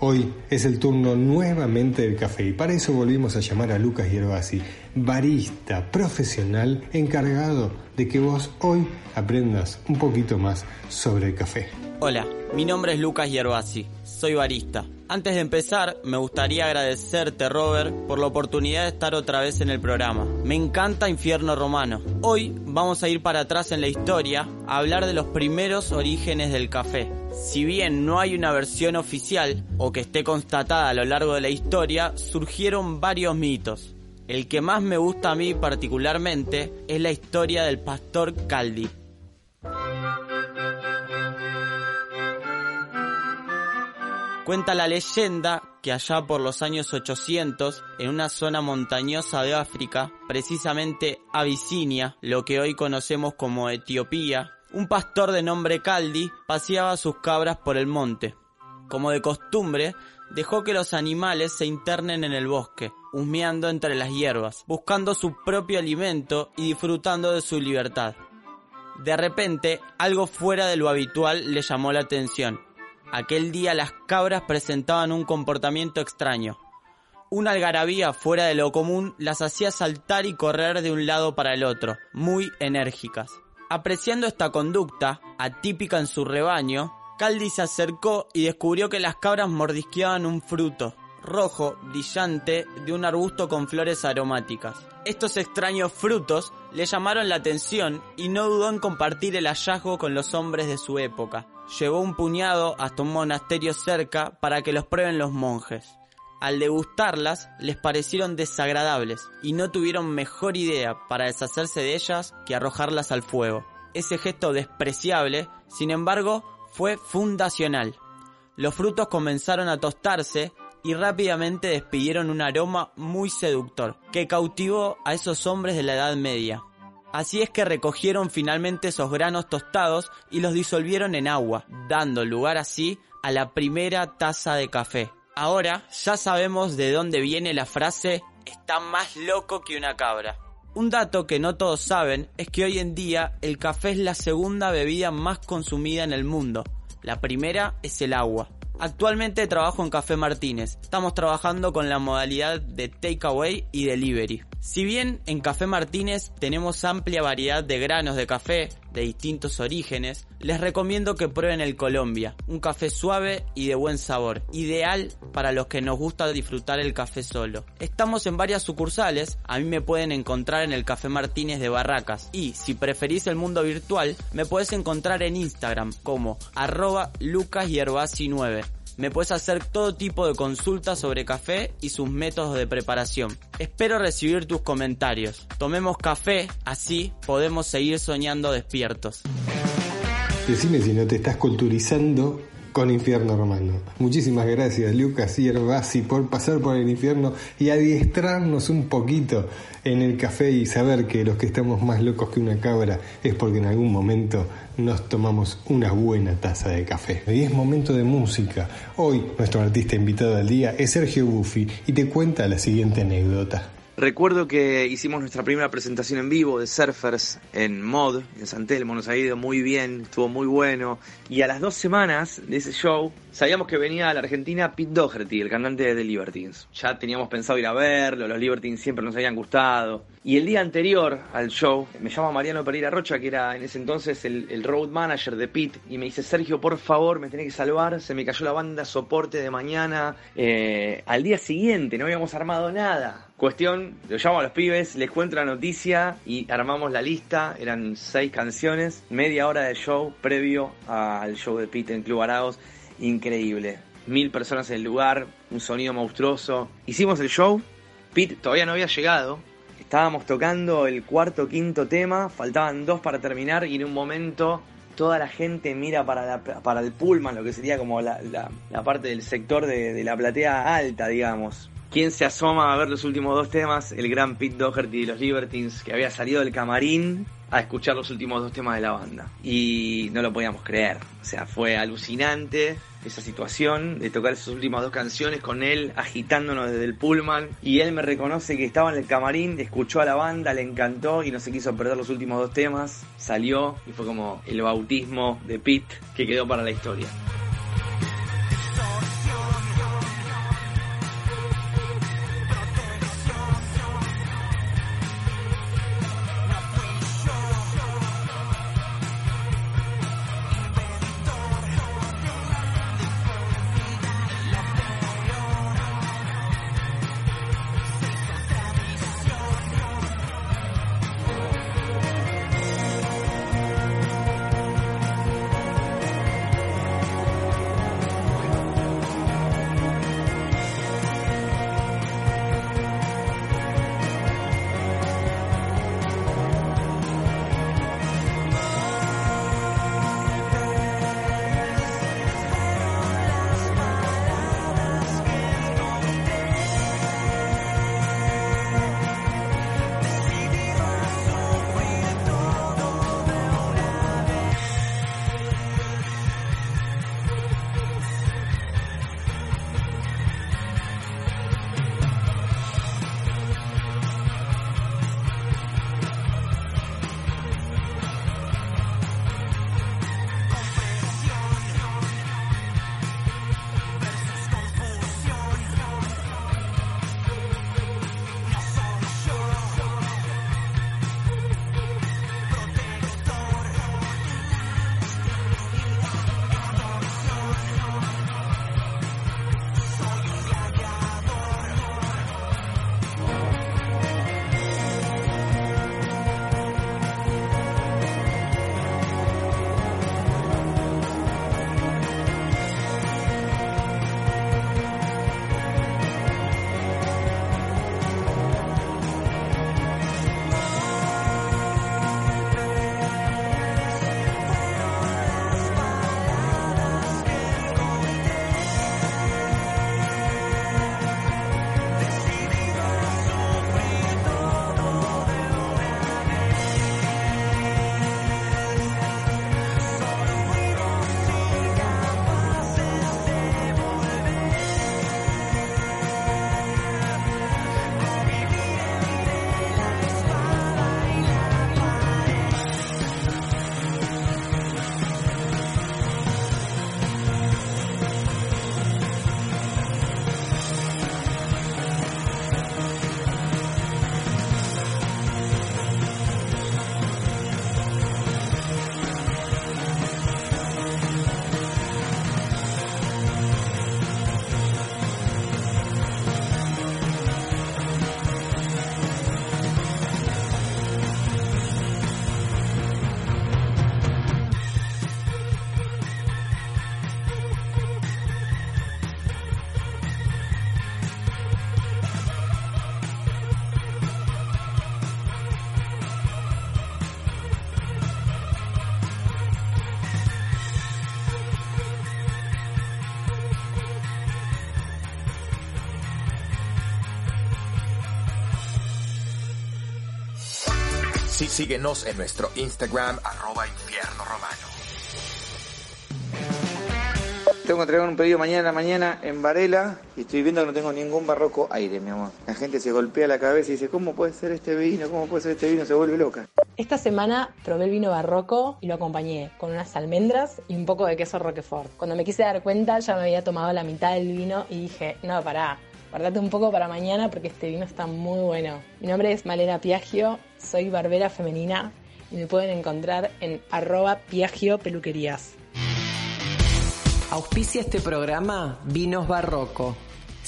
Hoy es el turno nuevamente del café y para eso volvimos a llamar a Lucas Yerbasi, barista profesional encargado de que vos hoy aprendas un poquito más sobre el café. Hola, mi nombre es Lucas Yerbasi, soy barista. Antes de empezar, me gustaría agradecerte, Robert, por la oportunidad de estar otra vez en el programa. Me encanta Infierno Romano. Hoy vamos a ir para atrás en la historia a hablar de los primeros orígenes del café. Si bien no hay una versión oficial o que esté constatada a lo largo de la historia, surgieron varios mitos. El que más me gusta a mí particularmente es la historia del pastor Caldi. Cuenta la leyenda que allá por los años 800, en una zona montañosa de África, precisamente Abisinia, lo que hoy conocemos como Etiopía, un pastor de nombre Caldi paseaba sus cabras por el monte. Como de costumbre, dejó que los animales se internen en el bosque, husmeando entre las hierbas, buscando su propio alimento y disfrutando de su libertad. De repente, algo fuera de lo habitual le llamó la atención. Aquel día las cabras presentaban un comportamiento extraño. Una algarabía fuera de lo común las hacía saltar y correr de un lado para el otro, muy enérgicas. Apreciando esta conducta, atípica en su rebaño, Caldi se acercó y descubrió que las cabras mordisqueaban un fruto, rojo, brillante, de un arbusto con flores aromáticas. Estos extraños frutos le llamaron la atención y no dudó en compartir el hallazgo con los hombres de su época. Llevó un puñado hasta un monasterio cerca para que los prueben los monjes. Al degustarlas les parecieron desagradables y no tuvieron mejor idea para deshacerse de ellas que arrojarlas al fuego. Ese gesto despreciable, sin embargo, fue fundacional. Los frutos comenzaron a tostarse y rápidamente despidieron un aroma muy seductor, que cautivó a esos hombres de la Edad Media. Así es que recogieron finalmente esos granos tostados y los disolvieron en agua, dando lugar así a la primera taza de café. Ahora ya sabemos de dónde viene la frase está más loco que una cabra. Un dato que no todos saben es que hoy en día el café es la segunda bebida más consumida en el mundo. La primera es el agua. Actualmente trabajo en Café Martínez. Estamos trabajando con la modalidad de takeaway y delivery. Si bien en Café Martínez tenemos amplia variedad de granos de café de distintos orígenes, les recomiendo que prueben el Colombia, un café suave y de buen sabor, ideal para los que nos gusta disfrutar el café solo. Estamos en varias sucursales, a mí me pueden encontrar en el Café Martínez de Barracas y si preferís el mundo virtual, me puedes encontrar en Instagram como arroba lucasyerbasi9 me puedes hacer todo tipo de consultas sobre café y sus métodos de preparación. Espero recibir tus comentarios. Tomemos café, así podemos seguir soñando despiertos. Decime si no te estás culturizando con Infierno Romano. Muchísimas gracias Lucas y Herbasi por pasar por el infierno y adiestrarnos un poquito en el café y saber que los que estamos más locos que una cabra es porque en algún momento nos tomamos una buena taza de café. Y es momento de música. Hoy nuestro artista invitado al día es Sergio Buffi y te cuenta la siguiente anécdota. Recuerdo que hicimos nuestra primera presentación en vivo de Surfers en Mod, en San Telmo, nos ha ido muy bien, estuvo muy bueno. Y a las dos semanas de ese show, sabíamos que venía a la Argentina Pete Doherty, el cantante de The Libertines. Ya teníamos pensado ir a verlo, los Libertines siempre nos habían gustado. Y el día anterior al show, me llama Mariano Pereira Rocha, que era en ese entonces el, road manager de Pete, y me dice, Sergio, por favor, me tenés que salvar, se me cayó la banda soporte de mañana. Eh, al día siguiente no habíamos armado nada Cuestión, lo llamo a los pibes, les cuento la noticia y armamos la lista. Eran seis canciones, media hora de show previo al show de Pete en Club Araos. Increíble. Mil personas en el lugar, un sonido monstruoso. Hicimos el show, Pete todavía no había llegado. Estábamos tocando el cuarto, quinto tema, faltaban dos para terminar y en un momento toda la gente mira para, para el pullman, lo que sería como la, parte del sector de, de la platea alta, digamos ¿Quién se asoma a ver los últimos dos temas? El gran Pete Doherty de los Libertines, que había salido del camarín a escuchar los últimos dos temas de la banda. Y no lo podíamos creer. O sea, fue alucinante esa situación de tocar esas últimas dos canciones con él agitándonos desde el pullman. Y él me reconoce que estaba en el camarín, escuchó a la banda, le encantó y no se quiso perder los últimos dos temas. Salió y fue como el bautismo de Pete que quedó para la historia. Sí, síguenos en nuestro Instagram, arroba infierno romano. Tengo que entregar un pedido mañana mañana en Varela y estoy viendo que no tengo ningún barroco aire, mi amor. La gente se golpea la cabeza y dice, ¿cómo puede ser este vino? ¿Cómo puede ser este vino? Se vuelve loca. Esta semana probé el vino barroco y lo acompañé con unas almendras y un poco de queso roquefort. Cuando me quise dar cuenta ya me había tomado la mitad del vino y dije, no, pará, guardate un poco para mañana porque este vino está muy bueno. Mi nombre es Malena Piagio, soy barbera femenina y me pueden encontrar en arroba Piagio Peluquerías. Auspicia este programa Vinos Barroco.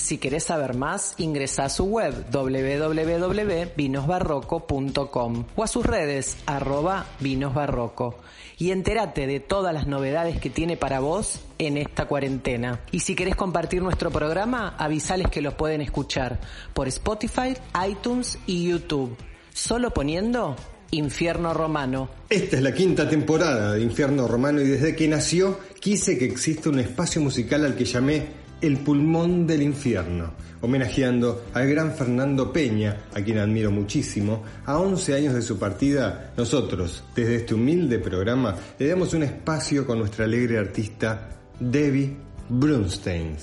Si querés saber más, ingresa a su web www.vinosbarroco.com o a sus redes arroba vinosbarroco y entérate de todas las novedades que tiene para vos en esta cuarentena. Y si querés compartir nuestro programa, avisales que lo pueden escuchar por Spotify, iTunes y YouTube. Solo poniendo Infierno Romano. Esta es la quinta temporada de Infierno Romano y desde que nació quise que exista un espacio musical al que llamé El Pulmón del Infierno, homenajeando al gran Fernando Peña, a quien admiro muchísimo. A 11 años de su partida, nosotros, desde este humilde programa, le damos un espacio con nuestra alegre artista Debbie Brunstein.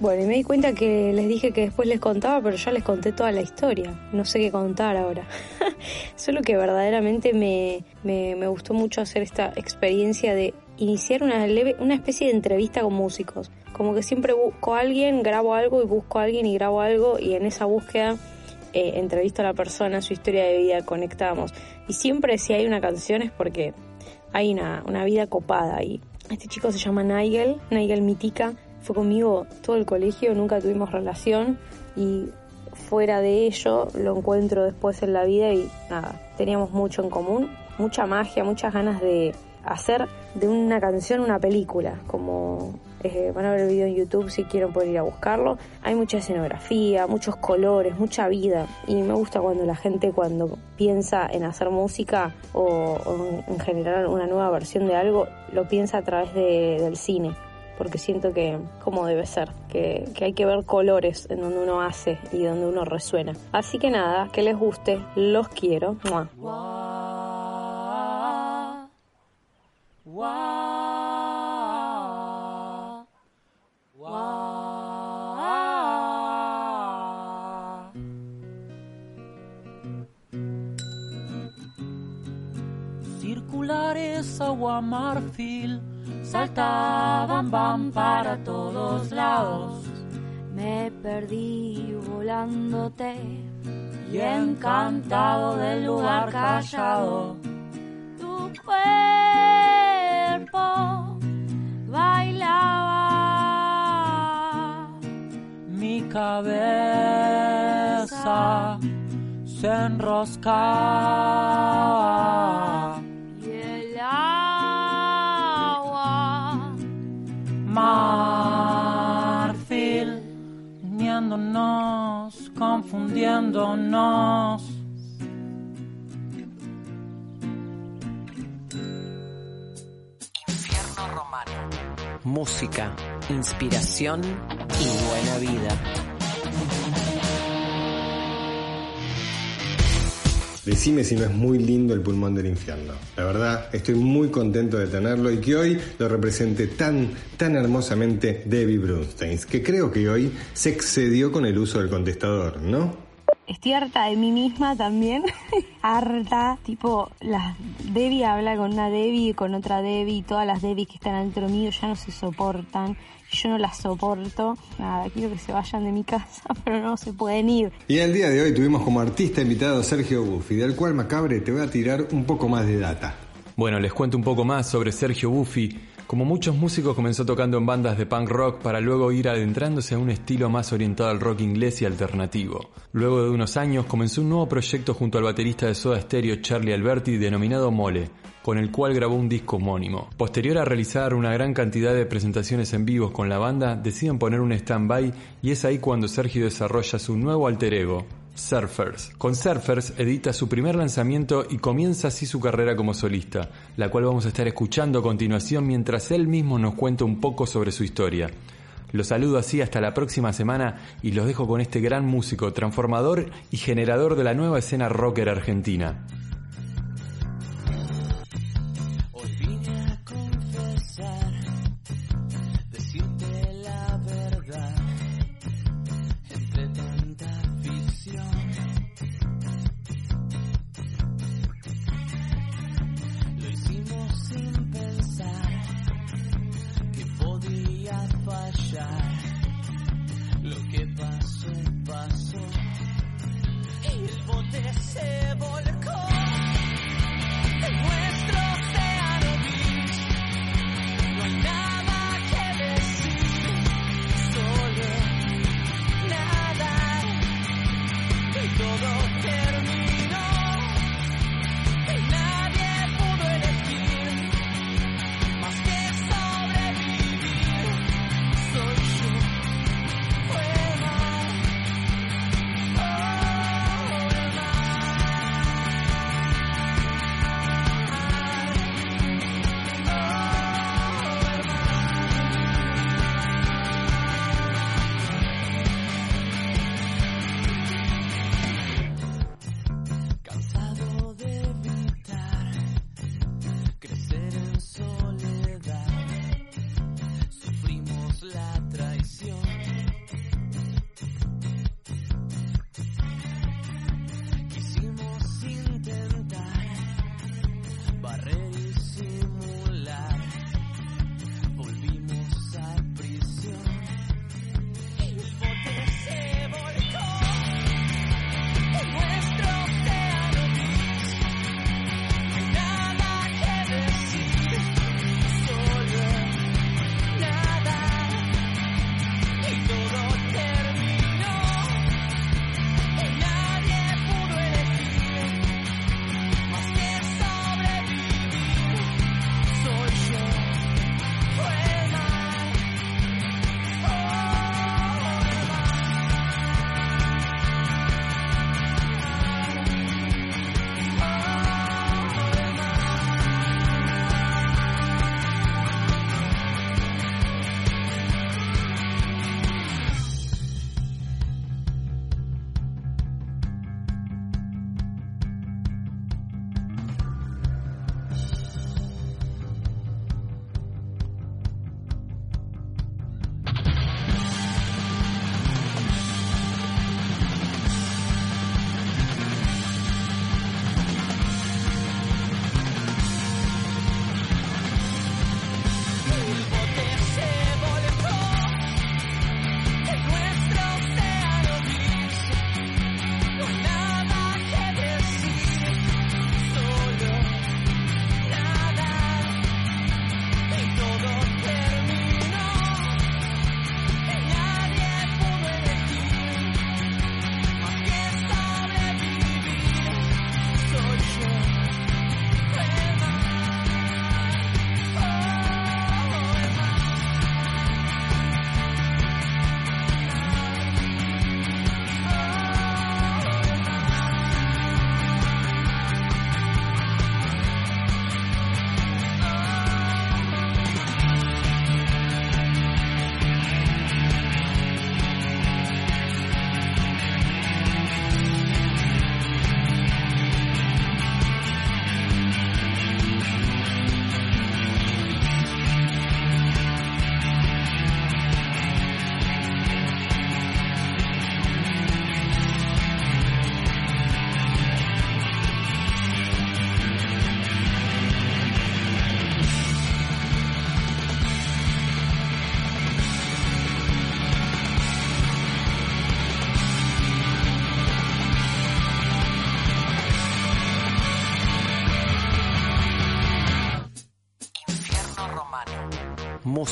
Bueno, y me di cuenta que les dije que después les contaba, pero ya les conté toda la historia. No sé qué contar ahora. Solo que verdaderamente me, me, me, gustó mucho hacer esta experiencia de iniciar una, leve, una especie de entrevista con músicos. Como que siempre busco a alguien, grabo algo y busco a alguien y grabo algo y en esa búsqueda eh, entrevisto a la persona, su historia de vida, conectamos. Y siempre si hay una canción es porque hay una, una vida copada ahí. Este chico se llama Nigel, Nigel Mitica fue conmigo todo el colegio, nunca tuvimos relación y fuera de ello lo encuentro después en la vida y nada, teníamos mucho en común, mucha magia, muchas ganas de hacer de una canción una película, como eh, van a ver el video en YouTube si quieren poder ir a buscarlo. Hay mucha escenografía, muchos colores, mucha vida y me gusta cuando la gente cuando piensa en hacer música o, en generar una nueva versión de algo, lo piensa a través de, del cine porque siento que como debe ser, que, que, hay que ver colores en donde uno hace y donde uno resuena. Así que nada, que les guste, los quiero. ¡Mua! Agua marfil saltaban van para todos lados. Me perdí volándote y encantado del lugar callado. Tu cuerpo bailaba. Mi cabeza se enroscaba. Marfil, uniéndonos, confundiéndonos. Infierno Romano. Música, inspiración y buena vida. Decime si no es muy lindo el pulmón del infierno. La verdad, estoy muy contento de tenerlo y que hoy lo represente tan, tan hermosamente Debbie Brunstein, que creo que hoy se excedió con el uso del contestador, ¿no? Estoy harta de mí misma también. harta. Tipo, las Debbie habla con una Debbie y con otra Debbie y todas las Debbie que están dentro mío ya no se soportan. Yo no las soporto. Nada, quiero que se vayan de mi casa, pero no se pueden ir. Y el día de hoy tuvimos como artista invitado a Sergio Buffi, del cual Macabre te voy a tirar un poco más de data. Bueno, les cuento un poco más sobre Sergio Buffi. Como muchos músicos comenzó tocando en bandas de punk rock para luego ir adentrándose a un estilo más orientado al rock inglés y alternativo. Luego de unos años comenzó un nuevo proyecto junto al baterista de Soda Stereo Charlie Alberti denominado Mole, con el cual grabó un disco homónimo. Posterior a realizar una gran cantidad de presentaciones en vivos con la banda, deciden poner un stand-by y es ahí cuando Sergio desarrolla su nuevo alter ego, Surfers. Con Surfers edita su primer lanzamiento y comienza así su carrera como solista, la cual vamos a estar escuchando a continuación mientras él mismo nos cuenta un poco sobre su historia. Los saludo así hasta la próxima semana y los dejo con este gran músico, transformador y generador de la nueva escena rocker argentina. table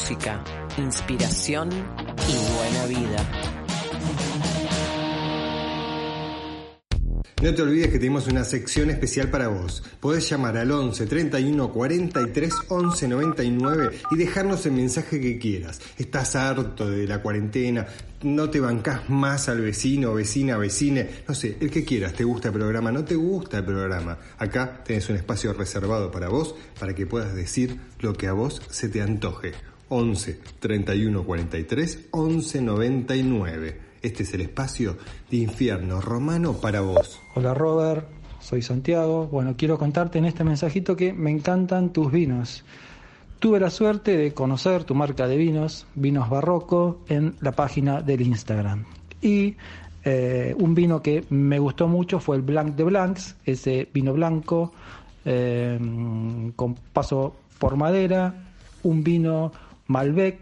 música, inspiración y buena vida. No te olvides que tenemos una sección especial para vos. Podés llamar al 11 31 43 11 99 y dejarnos el mensaje que quieras. Estás harto de la cuarentena, no te bancás más al vecino, vecina, vecine, no sé, el que quieras, te gusta el programa, no te gusta el programa. Acá tenés un espacio reservado para vos, para que puedas decir lo que a vos se te antoje. 11 31 43 11 99. Este es el espacio de infierno romano para vos. Hola Robert, soy Santiago. Bueno, quiero contarte en este mensajito que me encantan tus vinos. Tuve la suerte de conocer tu marca de vinos, Vinos Barroco, en la página del Instagram. Y eh, un vino que me gustó mucho fue el Blanc de Blancs, ese vino blanco eh, con paso por madera, un vino Malbec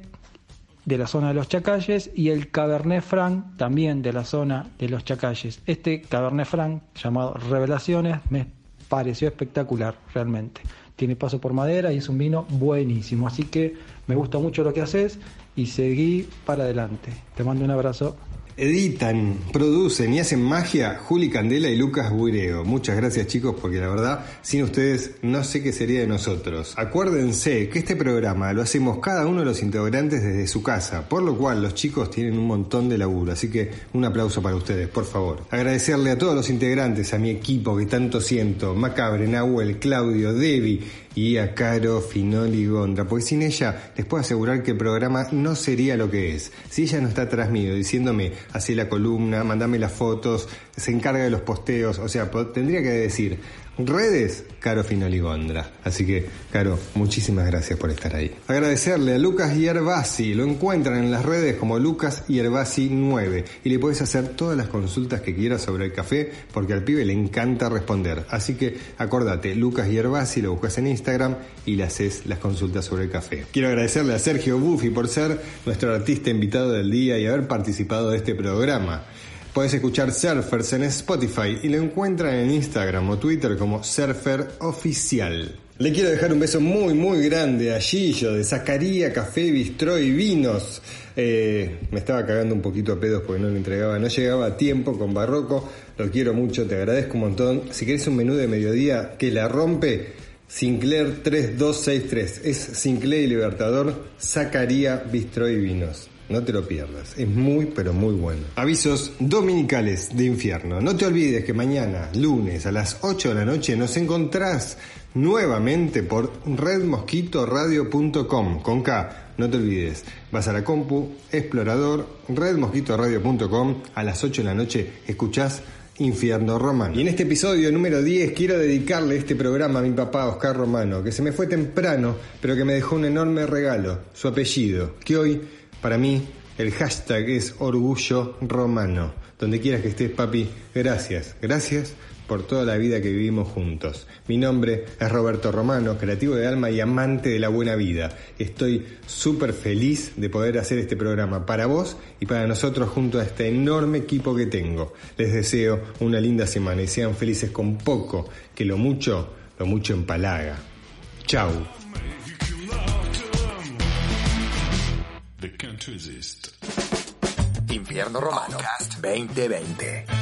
de la zona de los Chacalles y el Cabernet Franc también de la zona de los Chacalles. Este Cabernet Franc llamado Revelaciones me pareció espectacular realmente. Tiene paso por madera y es un vino buenísimo, así que me gusta mucho lo que haces y seguí para adelante. Te mando un abrazo. Editan, producen y hacen magia Juli Candela y Lucas Buireo. Muchas gracias chicos porque la verdad, sin ustedes no sé qué sería de nosotros. Acuérdense que este programa lo hacemos cada uno de los integrantes desde su casa, por lo cual los chicos tienen un montón de laburo, así que un aplauso para ustedes, por favor. Agradecerle a todos los integrantes, a mi equipo que tanto siento, Macabre, Nahuel, Claudio, Debbie, y a Caro Finoli Gondra, porque sin ella les puedo asegurar que el programa no sería lo que es. Si ella no está atrás mío diciéndome, así la columna, mandame las fotos, se encarga de los posteos, o sea, tendría que decir, redes, Caro Finoli Gondra. Así que, Caro, muchísimas gracias por estar ahí. Agradecerle a Lucas Yerbasi, lo encuentran en las redes como Lucas Yerbasi 9 y le puedes hacer todas las consultas que quieras sobre el café porque al pibe le encanta responder. Así que acordate, Lucas Yerbasi, lo buscas en Instagram y le haces las consultas sobre el café. Quiero agradecerle a Sergio Buffi por ser nuestro artista invitado del día y haber participado de este programa. Puedes escuchar Surfers en Spotify y lo encuentran en Instagram o Twitter como Surfer Oficial. Le quiero dejar un beso muy muy grande a Gillo de Zacaría Café, Bistró y Vinos. Eh, me estaba cagando un poquito a pedos porque no le entregaba, no llegaba a tiempo con Barroco. Lo quiero mucho, te agradezco un montón. Si querés un menú de mediodía que la rompe, Sinclair 3263. Es Sinclair Libertador, Zacaría, Bistró y Vinos. No te lo pierdas, es muy pero muy bueno. Avisos dominicales de infierno. No te olvides que mañana, lunes a las 8 de la noche, nos encontrás nuevamente por redmosquitoradio.com con K. No te olvides, vas a la compu, explorador, redmosquitoradio.com a las 8 de la noche, escuchás Infierno Romano. Y en este episodio número 10 quiero dedicarle este programa a mi papá Oscar Romano, que se me fue temprano, pero que me dejó un enorme regalo, su apellido, que hoy para mí, el hashtag es orgullo romano. Donde quieras que estés, papi, gracias. Gracias por toda la vida que vivimos juntos. Mi nombre es Roberto Romano, creativo de alma y amante de la buena vida. Estoy súper feliz de poder hacer este programa para vos y para nosotros junto a este enorme equipo que tengo. Les deseo una linda semana y sean felices con poco, que lo mucho, lo mucho empalaga. Chau. Infierno Romano 2020.